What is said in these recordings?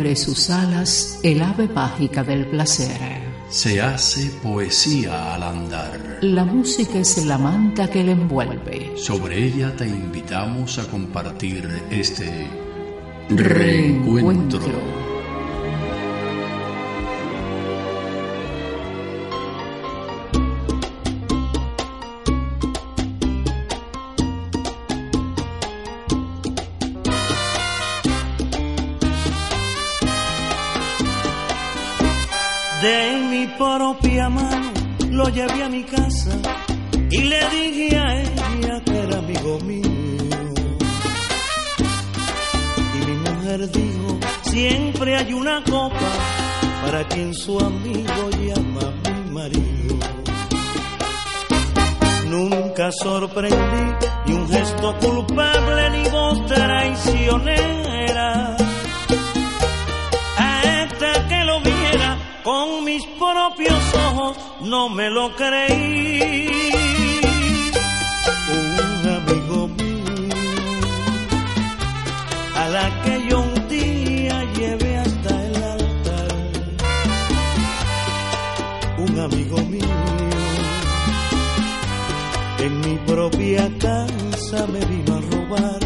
Abre sus alas el ave mágica del placer. Se hace poesía al andar. La música es la manta que le envuelve. Sobre ella te invitamos a compartir este reencuentro. Llevé a mi casa y le dije a ella que era amigo mío. Y mi mujer dijo, siempre hay una copa para quien su amigo llama mi marido. Nunca sorprendí ni un gesto culpable ni voz traicionera. Mis propios ojos, no me lo creí. Un amigo mío, a la que yo un día llevé hasta el altar. Un amigo mío, en mi propia casa me vino a robar.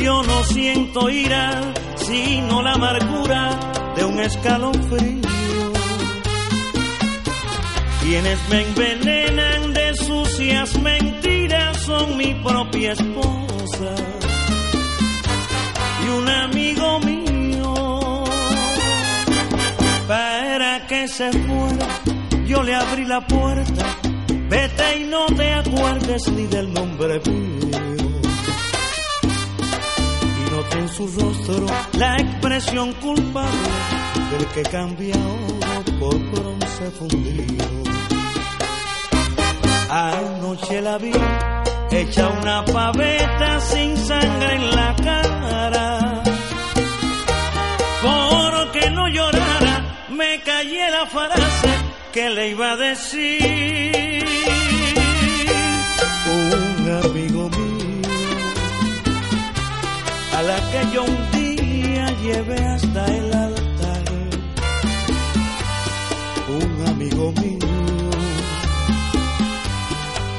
Yo no siento ira, sino la amargura de un escalofrío. Quienes me envenenan de sucias mentiras son mi propia esposa y un amigo mío. Para que se fuera, yo le abrí la puerta. Vete y no te acuerdes ni del nombre mío en su rostro la expresión culpable del que cambia oro por bronce fundido. Anoche la vi hecha una paveta sin sangre en la cara. Porque no llorara, me callé la frase que le iba a decir. Un amigo la que yo un día llevé hasta el altar. Un amigo mío,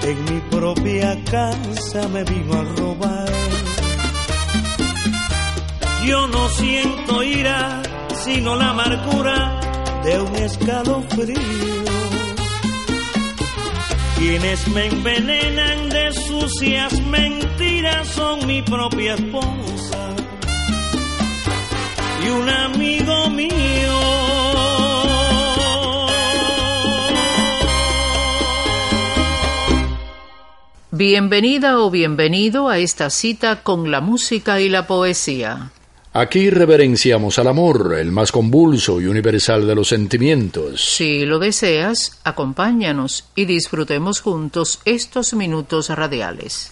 en mi propia casa me vino a robar. Yo no siento ira, sino la amargura de un escalofrío. Quienes me envenenan de sucias mentiras son mi propia esposa y un amigo mío. Bienvenida o bienvenido a esta cita con la música y la poesía. Aquí reverenciamos al amor, el más convulso y universal de los sentimientos. Si lo deseas, acompáñanos y disfrutemos juntos estos minutos radiales.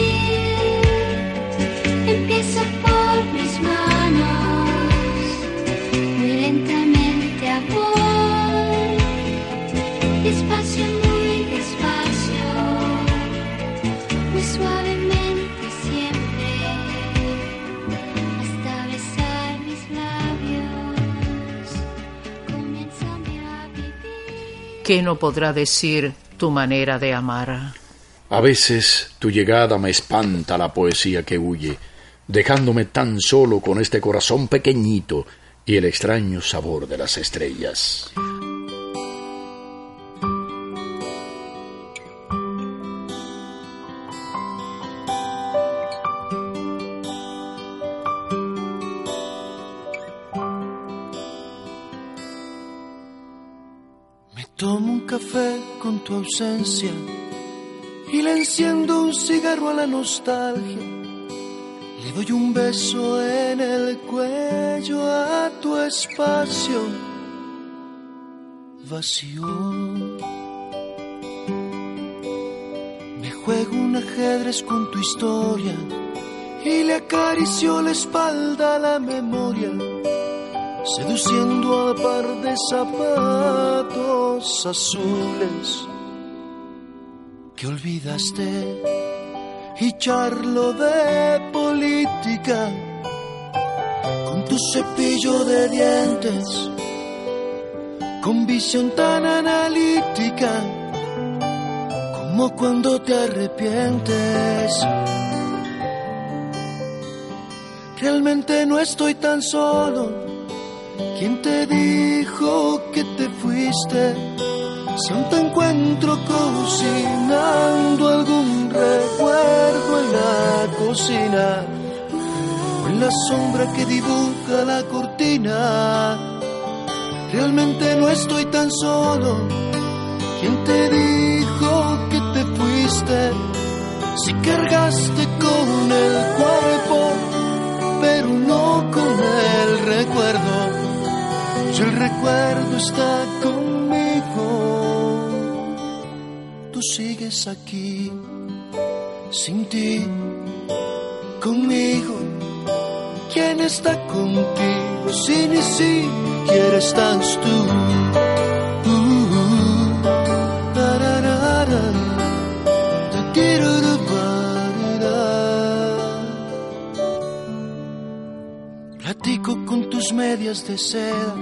¿Qué no podrá decir tu manera de amar? A veces tu llegada me espanta la poesía que huye, dejándome tan solo con este corazón pequeñito y el extraño sabor de las estrellas. Y le enciendo un cigarro a la nostalgia. Le doy un beso en el cuello a tu espacio vacío. Me juego un ajedrez con tu historia y le acaricio la espalda a la memoria seduciendo al par de zapatos azules que olvidaste y charlo de política con tu cepillo de dientes con visión tan analítica como cuando te arrepientes realmente no estoy tan solo ¿Quién te dijo que te fuiste? Si aún te encuentro cocinando algún recuerdo en la cocina o en la sombra que dibuja la cortina. Realmente no estoy tan solo. ¿Quién te dijo que te fuiste? Si cargaste con el cuerpo, pero no con el recuerdo. Si el recuerdo está conmigo, sigues aquí sin ti, conmigo. ¿Quién está contigo si ni siquiera estás tú? Uh, tararara, tatirurubara. Platico con tus medias de seda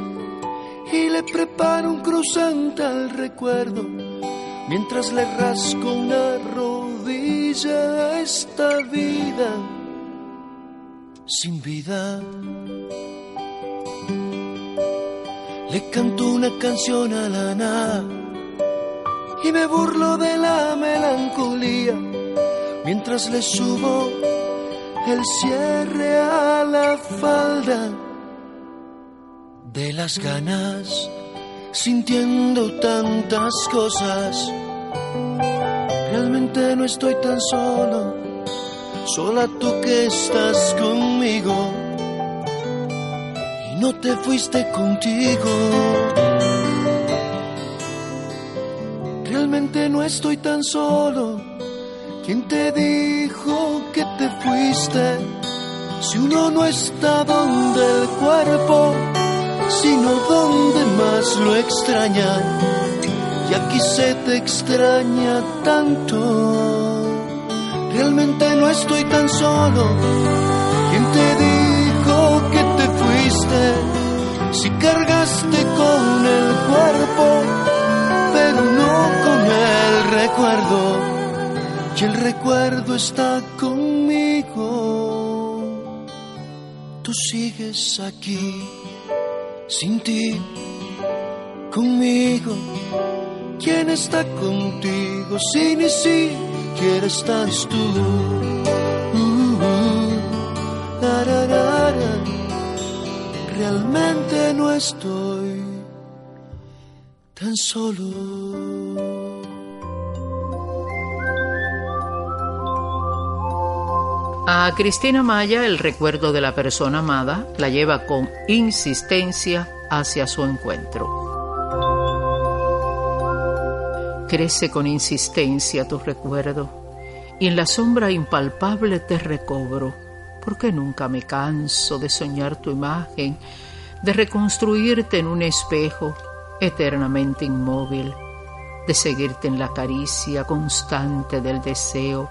y le preparo un cruzante al recuerdo mientras le rasco una rodilla a esta vida sin vida. Le canto una canción a la nada y me burlo de la melancolía mientras le subo el cierre a la falda de las ganas, sintiendo tantas cosas. Realmente no estoy tan solo, sola tú que estás conmigo y no te fuiste contigo. Realmente no estoy tan solo. ¿Quién te dijo que te fuiste? Si uno no está donde el cuerpo, sino donde más lo extraña. Y aquí se te extraña tanto. Realmente no estoy tan solo. ¿Quién te dijo que te fuiste? Si cargaste con el cuerpo, pero no con el recuerdo. Y el recuerdo está conmigo. Tú sigues aquí, sin ti, conmigo. ¿Quién está contigo si ni siquiera estás tú? Uh, la. Realmente no estoy tan solo. A Cristina Maya el recuerdo de la persona amada la lleva con insistencia hacia su encuentro. Crece con insistencia tu recuerdo y en la sombra impalpable te recobro, porque nunca me canso de soñar tu imagen, de reconstruirte en un espejo eternamente inmóvil, de seguirte en la caricia constante del deseo,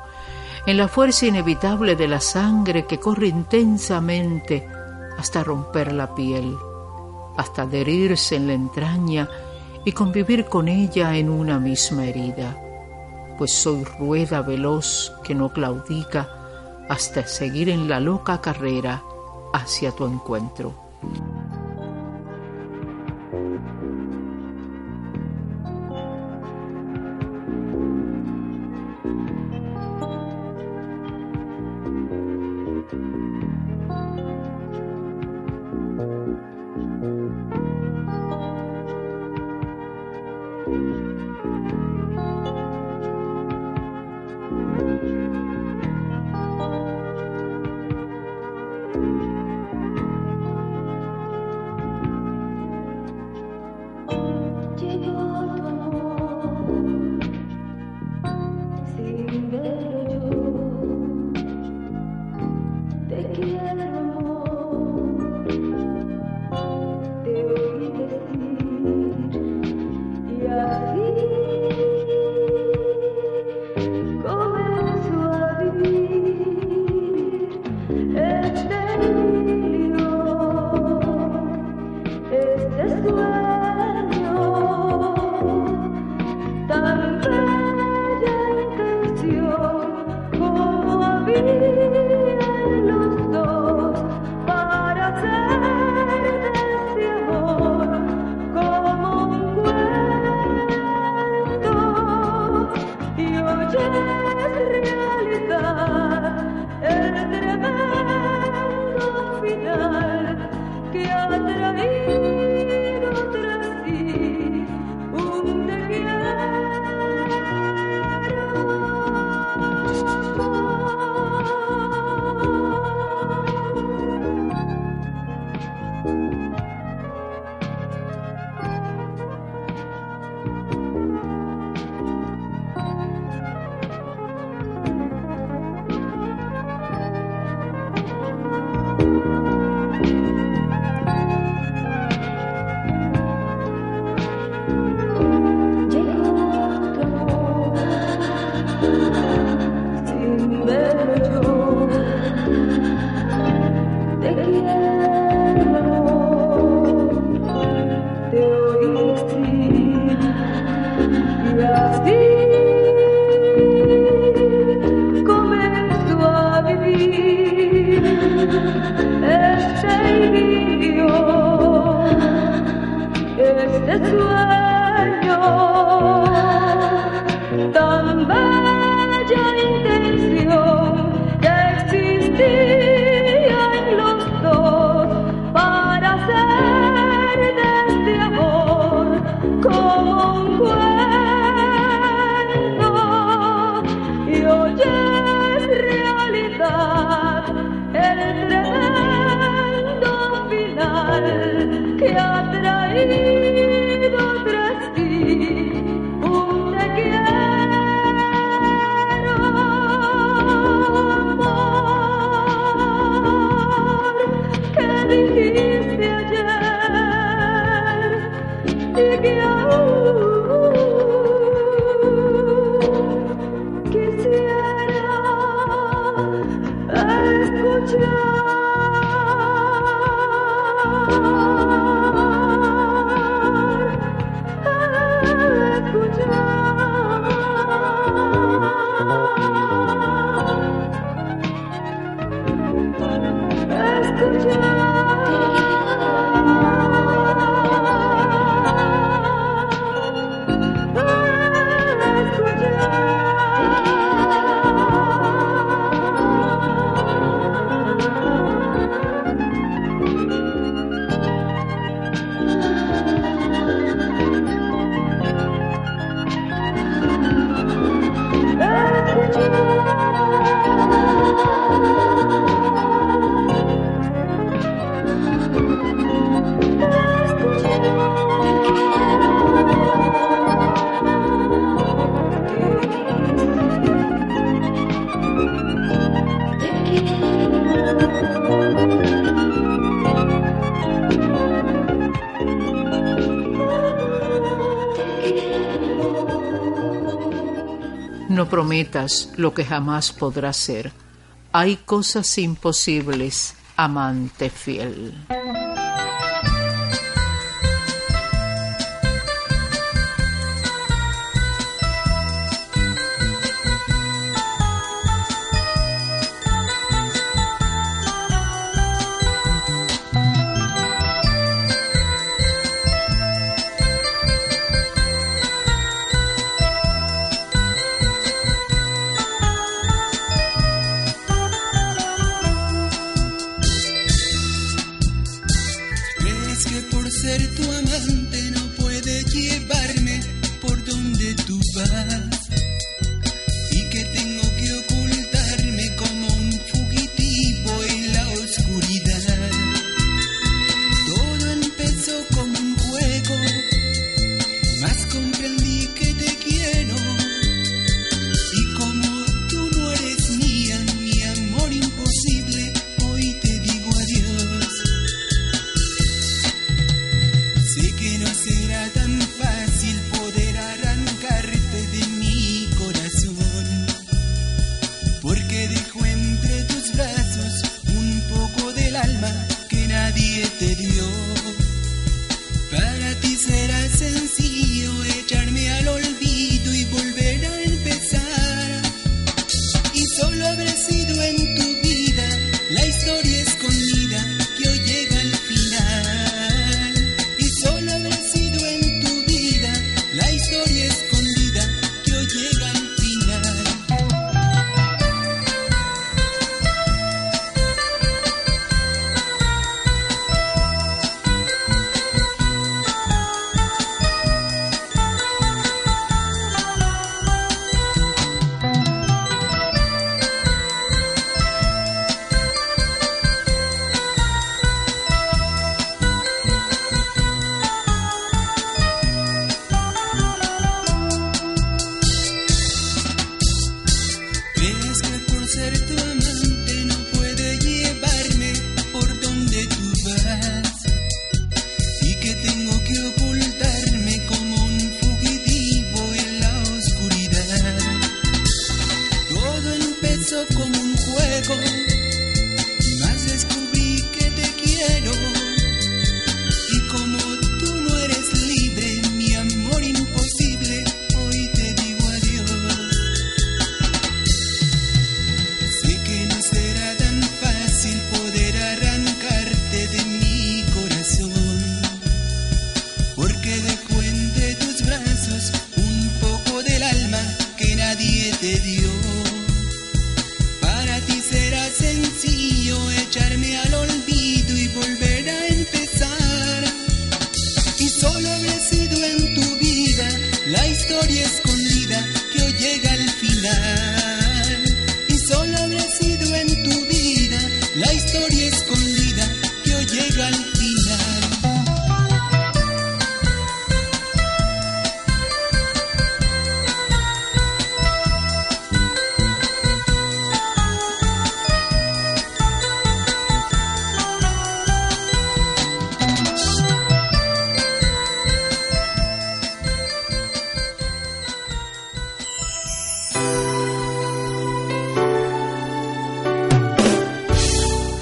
en la fuerza inevitable de la sangre que corre intensamente hasta romper la piel, hasta adherirse en la entraña y convivir con ella en una misma herida, pues soy rueda veloz que no claudica hasta seguir en la loca carrera hacia tu encuentro. No prometas lo que jamás podrás ser. Hay cosas imposibles, amante fiel.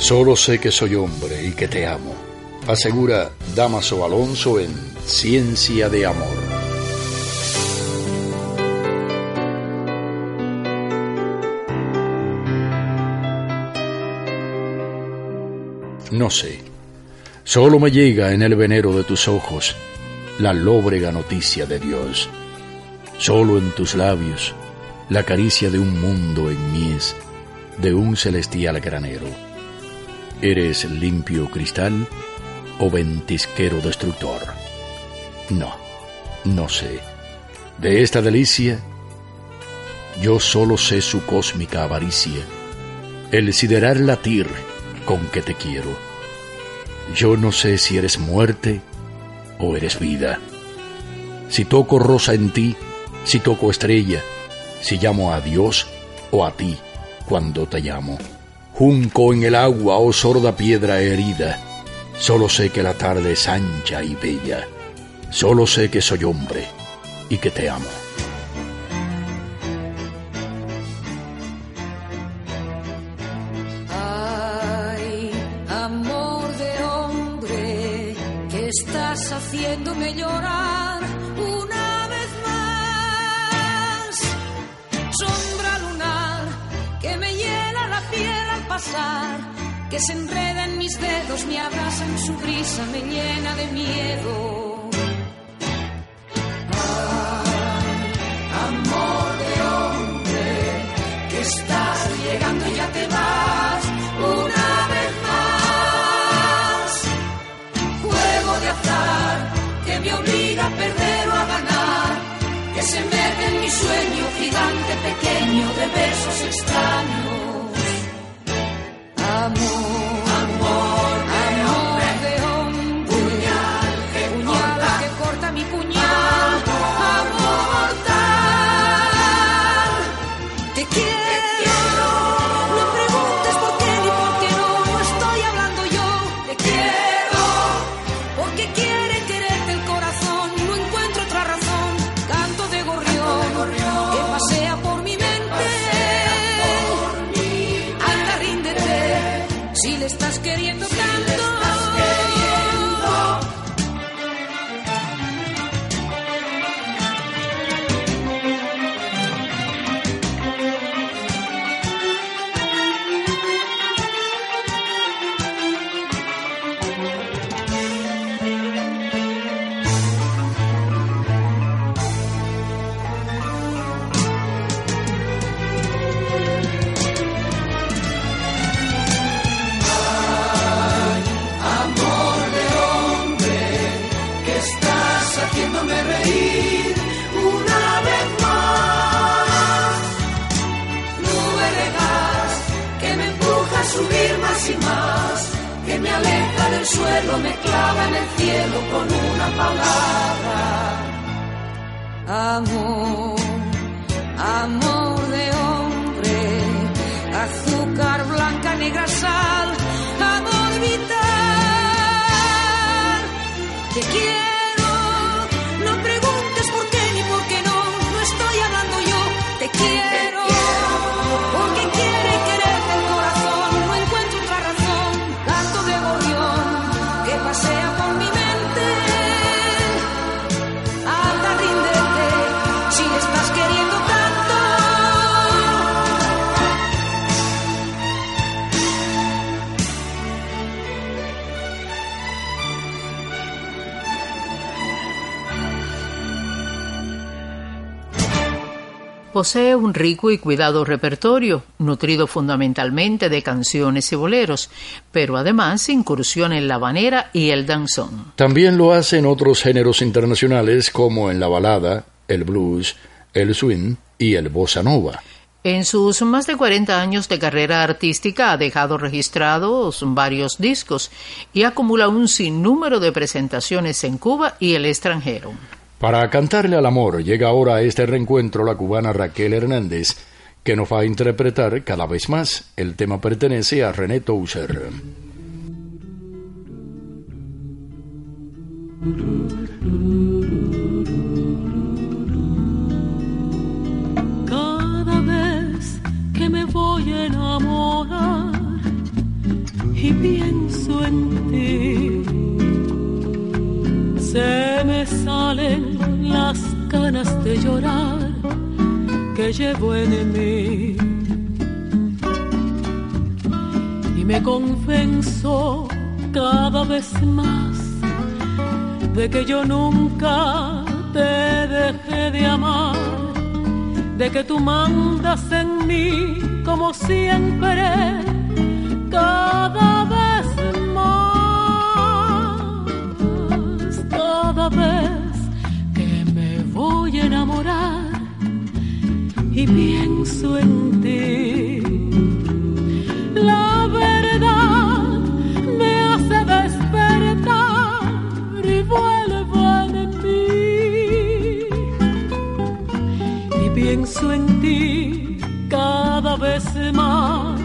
Solo sé que soy hombre y que te amo, asegura Damaso Alonso en Ciencia de Amor. No sé, solo me llega en el venero de tus ojos la lóbrega noticia de Dios. Solo en tus labios la caricia de un mundo en mies, de un celestial granero ¿Eres limpio cristal o ventisquero destructor? No, no sé. De esta delicia, yo solo sé su cósmica avaricia, el sideral latir con que te quiero. Yo no sé si eres muerte o eres vida. Si toco rosa en ti, si toco estrella, si llamo a Dios o a ti cuando te llamo junco en el agua o sorda piedra herida. Solo sé que la tarde es ancha y bella. Solo sé que soy hombre y que te amo. Ay, amor de hombre, que estás haciéndome llorar que se enreda en mis dedos, me abraza en su brisa, me llena de miedo. Amor de hombre, que estás llegando y ya te vas una vez más. Juego de azar que me obliga a perder o a ganar, que se mete en mi sueño gigante pequeño de besos extraños. Amor, amor, subir más y más, que me aleja del suelo, me clava en el cielo con una palabra. Amor, amor Posee un rico y cuidado repertorio, nutrido fundamentalmente de canciones y boleros, pero además incursiona en la habanera y el danzón. También lo hace en otros géneros internacionales como en la balada, el blues, el swing y el bossa nova. En sus más de 40 años de carrera artística ha dejado registrados varios discos y acumula un sinnúmero de presentaciones en Cuba y el extranjero. Para cantarle al amor llega ahora a este reencuentro la cubana Raquel Hernández, que nos va a interpretar cada vez más. El tema pertenece a René Touser. Llevo en mí. Y me convenzo cada vez más de que yo nunca te dejé de amar, de que tú mandas en mí como siempre, cada vez más, cada vez que me voy a enamorar y pienso en ti. La verdad me hace despertar y vuelvo en mí. Y pienso en ti cada vez más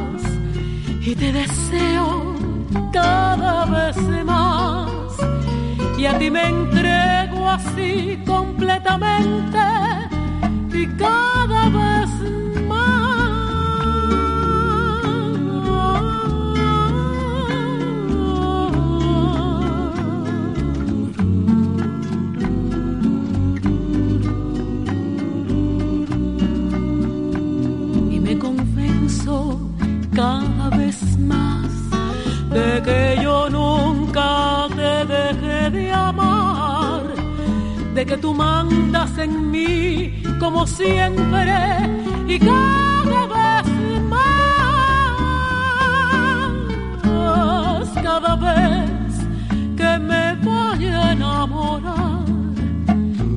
y te deseo cada vez más. Y a ti me entrego así completamente de amar, de que tú mandas en mí como siempre y cada vez más, cada vez que me voy a enamorar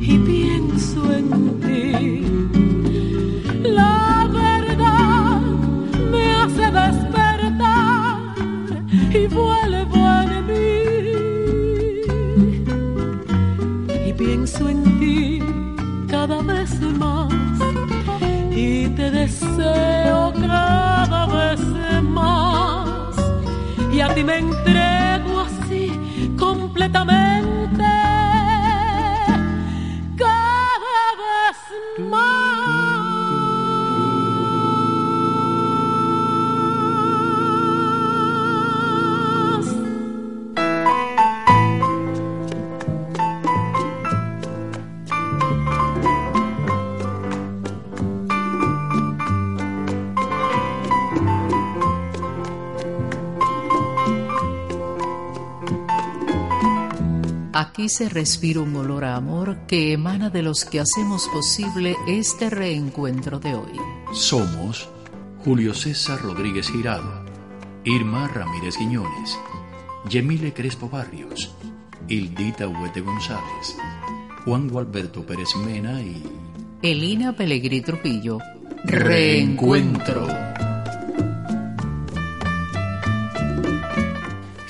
y pienso en ti. Te deseo cada vez más. Y a ti me entrego Aquí se respira un olor a amor que emana de los que hacemos posible este reencuentro de hoy. Somos Julio César Rodríguez Girado, Irma Ramírez Guiñones, Yemile Crespo Barrios, Hildita Huete González, Juan Gualberto Pérez Mena y Elina Pellegrí Trujillo. Reencuentro.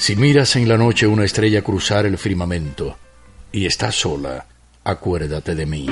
Si miras en la noche una estrella cruzar el firmamento y estás sola, acuérdate de mí.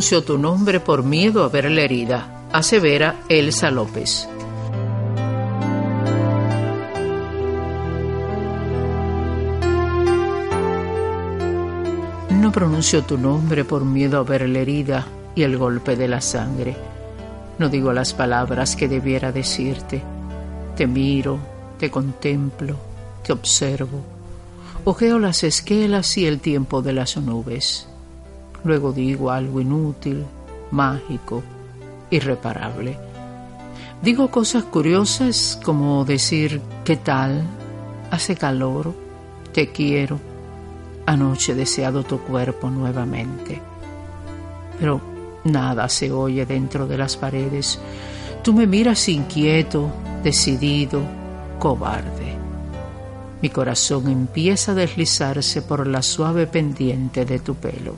Pronuncio tu nombre por miedo a ver la herida, asevera Elsa López. No pronuncio tu nombre por miedo a ver la herida y el golpe de la sangre. No digo las palabras que debiera decirte. Te miro, te contemplo, te observo. Ojeo las esquelas y el tiempo de las nubes. Luego digo algo inútil, mágico, irreparable. Digo cosas curiosas como decir ¿qué tal? Hace calor, te quiero. Anoche he deseado tu cuerpo nuevamente. Pero nada se oye dentro de las paredes. Tú me miras inquieto, decidido, cobarde. Mi corazón empieza a deslizarse por la suave pendiente de tu pelo.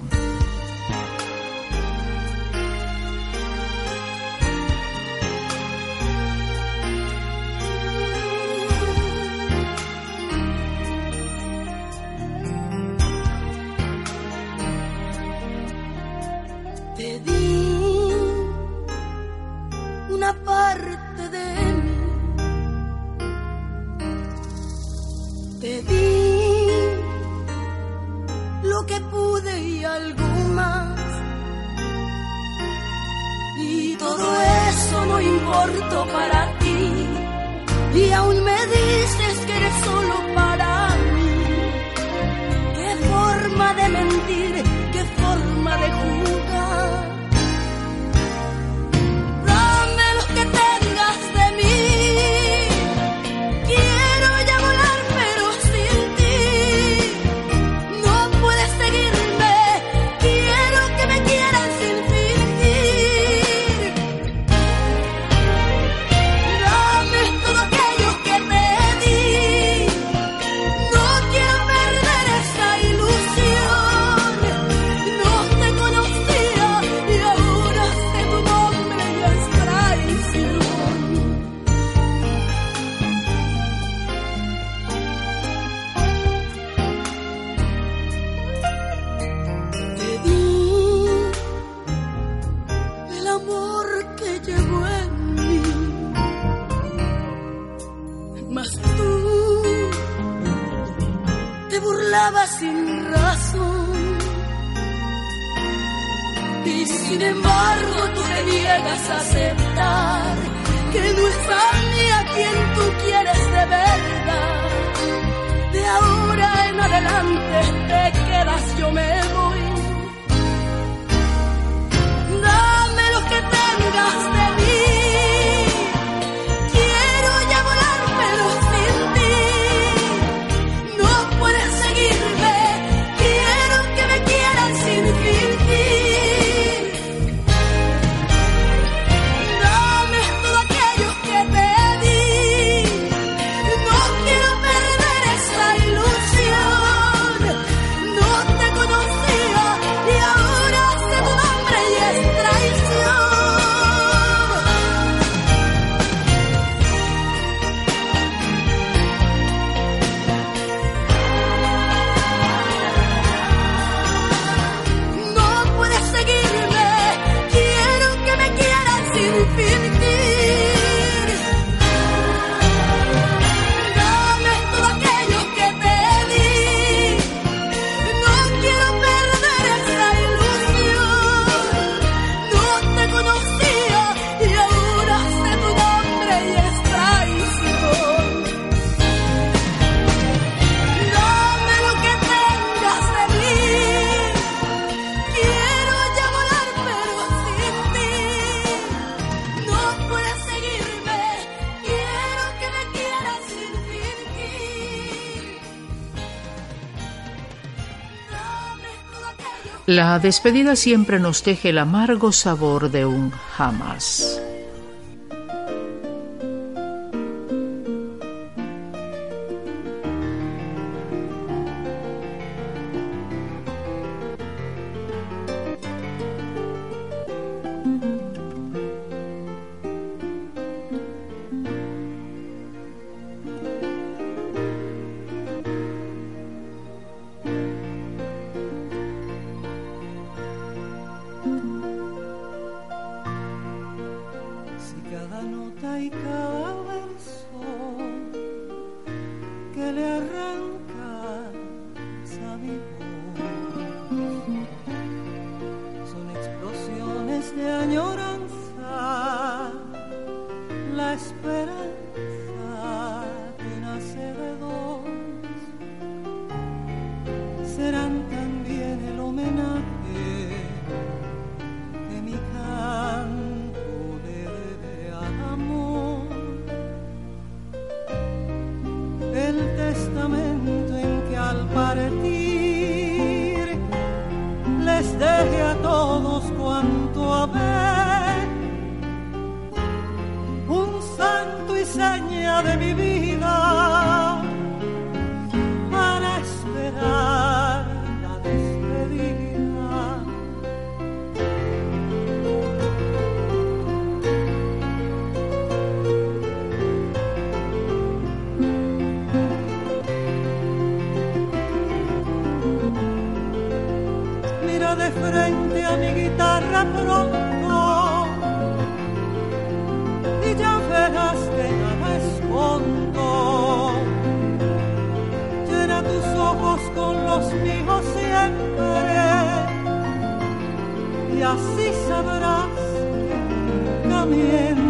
Y sin embargo tú te niegas a aceptar que no es a mí a quien tú quieres de verdad. De ahora en adelante te quedas, yo me voy. La despedida siempre nos deja el amargo sabor de un jamás. Con los míos siempre. Y así sabrás que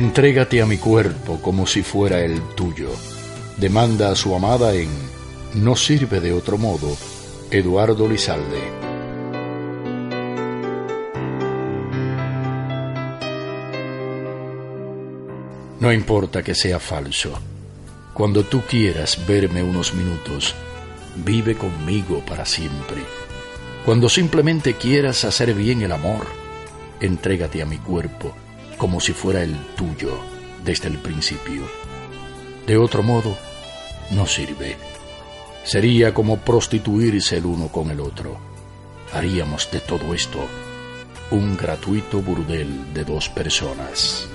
Entrégate a mi cuerpo como si fuera el tuyo. Demanda a su amada en No sirve de otro modo, Eduardo Lizalde. No importa que sea falso. Cuando tú quieras verme unos minutos, vive conmigo para siempre. Cuando simplemente quieras hacer bien el amor, entrégate a mi cuerpo como si fuera el tuyo desde el principio. De otro modo, no sirve. Sería como prostituirse el uno con el otro. Haríamos de todo esto un gratuito burdel de dos personas.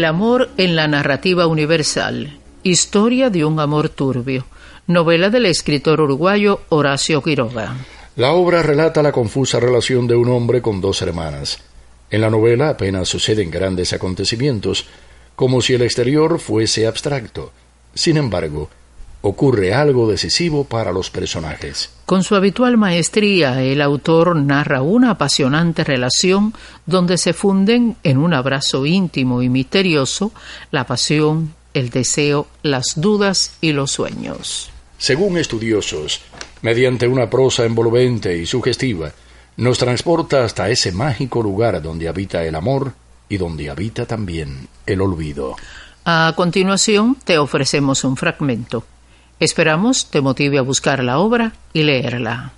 El amor en la narrativa universal. Historia de un amor turbio. Novela del escritor uruguayo Horacio Quiroga. La obra relata la confusa relación de un hombre con dos hermanas. En la novela apenas suceden grandes acontecimientos, como si el exterior fuese abstracto. Sin embargo, ocurre algo decisivo para los personajes. Con su habitual maestría, el autor narra una apasionante relación donde se funden en un abrazo íntimo y misterioso la pasión, el deseo, las dudas y los sueños. Según estudiosos, mediante una prosa envolvente y sugestiva, nos transporta hasta ese mágico lugar donde habita el amor y donde habita también el olvido. A continuación, te ofrecemos un fragmento. Esperamos te motive a buscar la obra y leerla.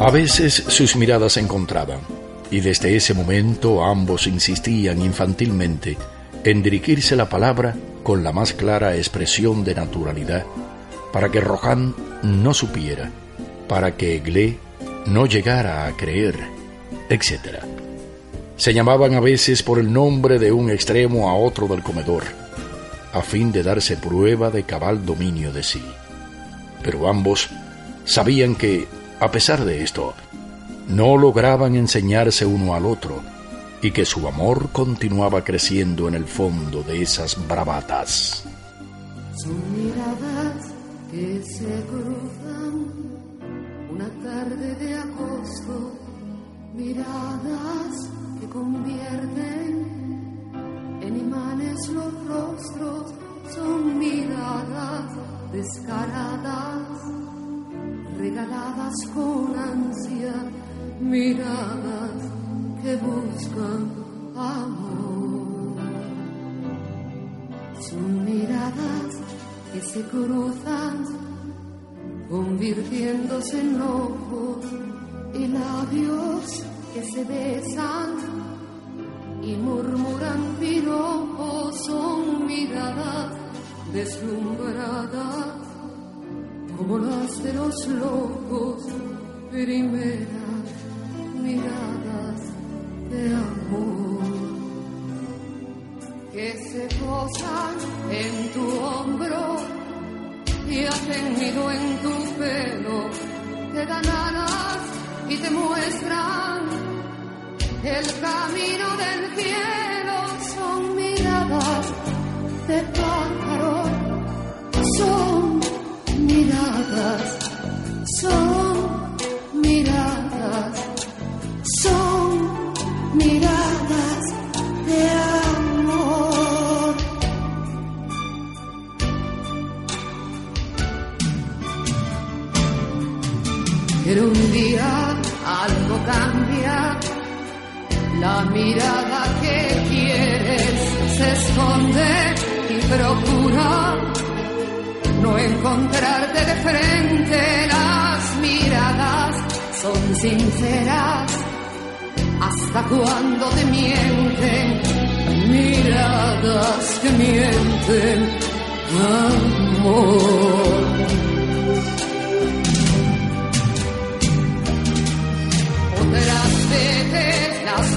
A veces sus miradas se encontraban, y desde ese momento ambos insistían infantilmente en dirigirse la palabra con la más clara expresión de naturalidad, para que Rohan no supiera, para que Gle no llegara a creer, etc. Se llamaban a veces por el nombre de un extremo a otro del comedor, a fin de darse prueba de cabal dominio de sí. Pero ambos sabían que, a pesar de esto, no lograban enseñarse uno al otro y que su amor continuaba creciendo en el fondo de esas bravatas. Son miradas que se cruzan una tarde de agosto, miradas convierten en imanes los rostros, son miradas descaradas, regaladas con ansia, miradas que buscan amor. Son miradas que se cruzan, convirtiéndose en ojos y labios que se besan y murmuran piropos. Son miradas deslumbradas como las de los locos, primeras miradas de amor que se posan en tu hombro y hacen nido en tu pelo, te dan alas y te muestran el camino del cielo. Son miradas de pájaro, son miradas, son mirada que quieres se esconde y procura no encontrarte de frente. Las miradas son sinceras hasta cuando te mienten, miradas que mienten, amor.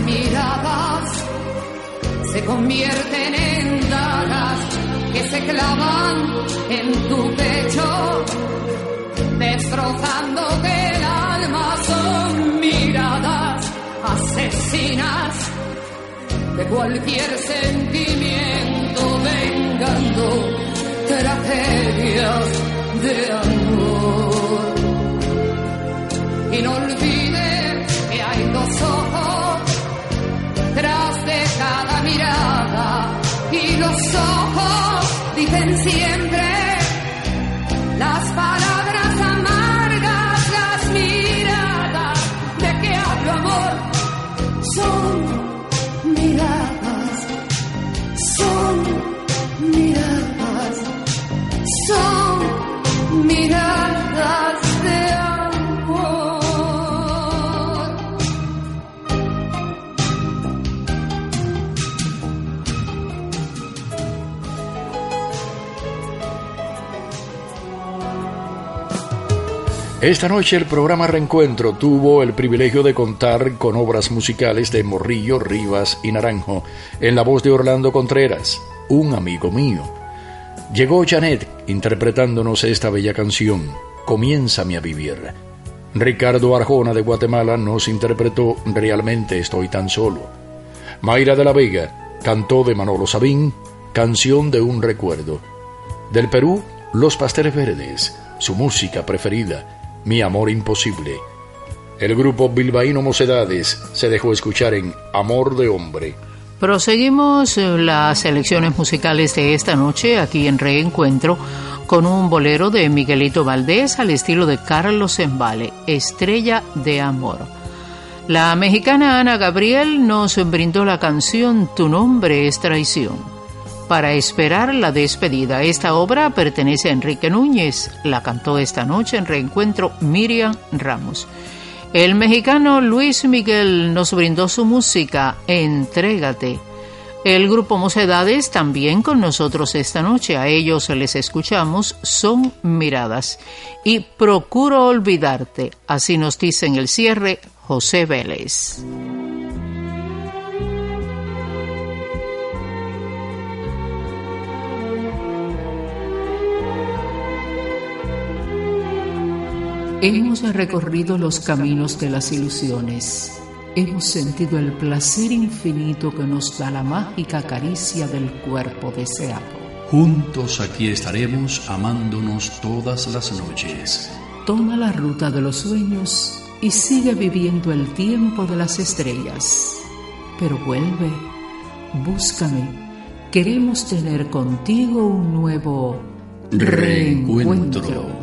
Miradas se convierten en dagas que se clavan en tu pecho, destrozándote el alma. Son miradas asesinas de cualquier sentimiento, vengando tragedias de amor. Y los ojos dicen siempre Esta noche el programa Reencuentro tuvo el privilegio de contar con obras musicales de Morrillo, Rivas y Naranjo en la voz de Orlando Contreras, un amigo mío. Llegó Janet interpretándonos esta bella canción, Comiénzame a vivir. Ricardo Arjona de Guatemala nos interpretó Realmente estoy tan solo. Mayra de la Vega cantó de Manolo Sabín, Canción de un recuerdo. Del Perú, Los Pasteles Verdes, su música preferida, Mi amor imposible. El grupo bilbaíno Mocedades se dejó escuchar en Amor de Hombre. Proseguimos eh, las selecciones musicales de esta noche aquí en Reencuentro con un bolero de Miguelito Valdés al estilo de Carlos Embale, Estrella de Amor. La mexicana Ana Gabriel nos brindó la canción Tu nombre es traición. Para esperar la despedida, esta obra pertenece a Enrique Núñez. La cantó esta noche en reencuentro Miriam Ramos. El mexicano Luis Miguel nos brindó su música Entrégate. El grupo Mocedades también con nosotros esta noche. A ellos les escuchamos Son Miradas. Y Procuro Olvidarte. Así nos dice en el cierre José Vélez. Hemos recorrido los caminos de las ilusiones. Hemos sentido el placer infinito que nos da la mágica caricia del cuerpo deseado. Juntos aquí estaremos amándonos todas las noches. Toma la ruta de los sueños y sigue viviendo el tiempo de las estrellas. Pero vuelve, búscame. Queremos tener contigo un nuevo Reencuentro. reencuentro.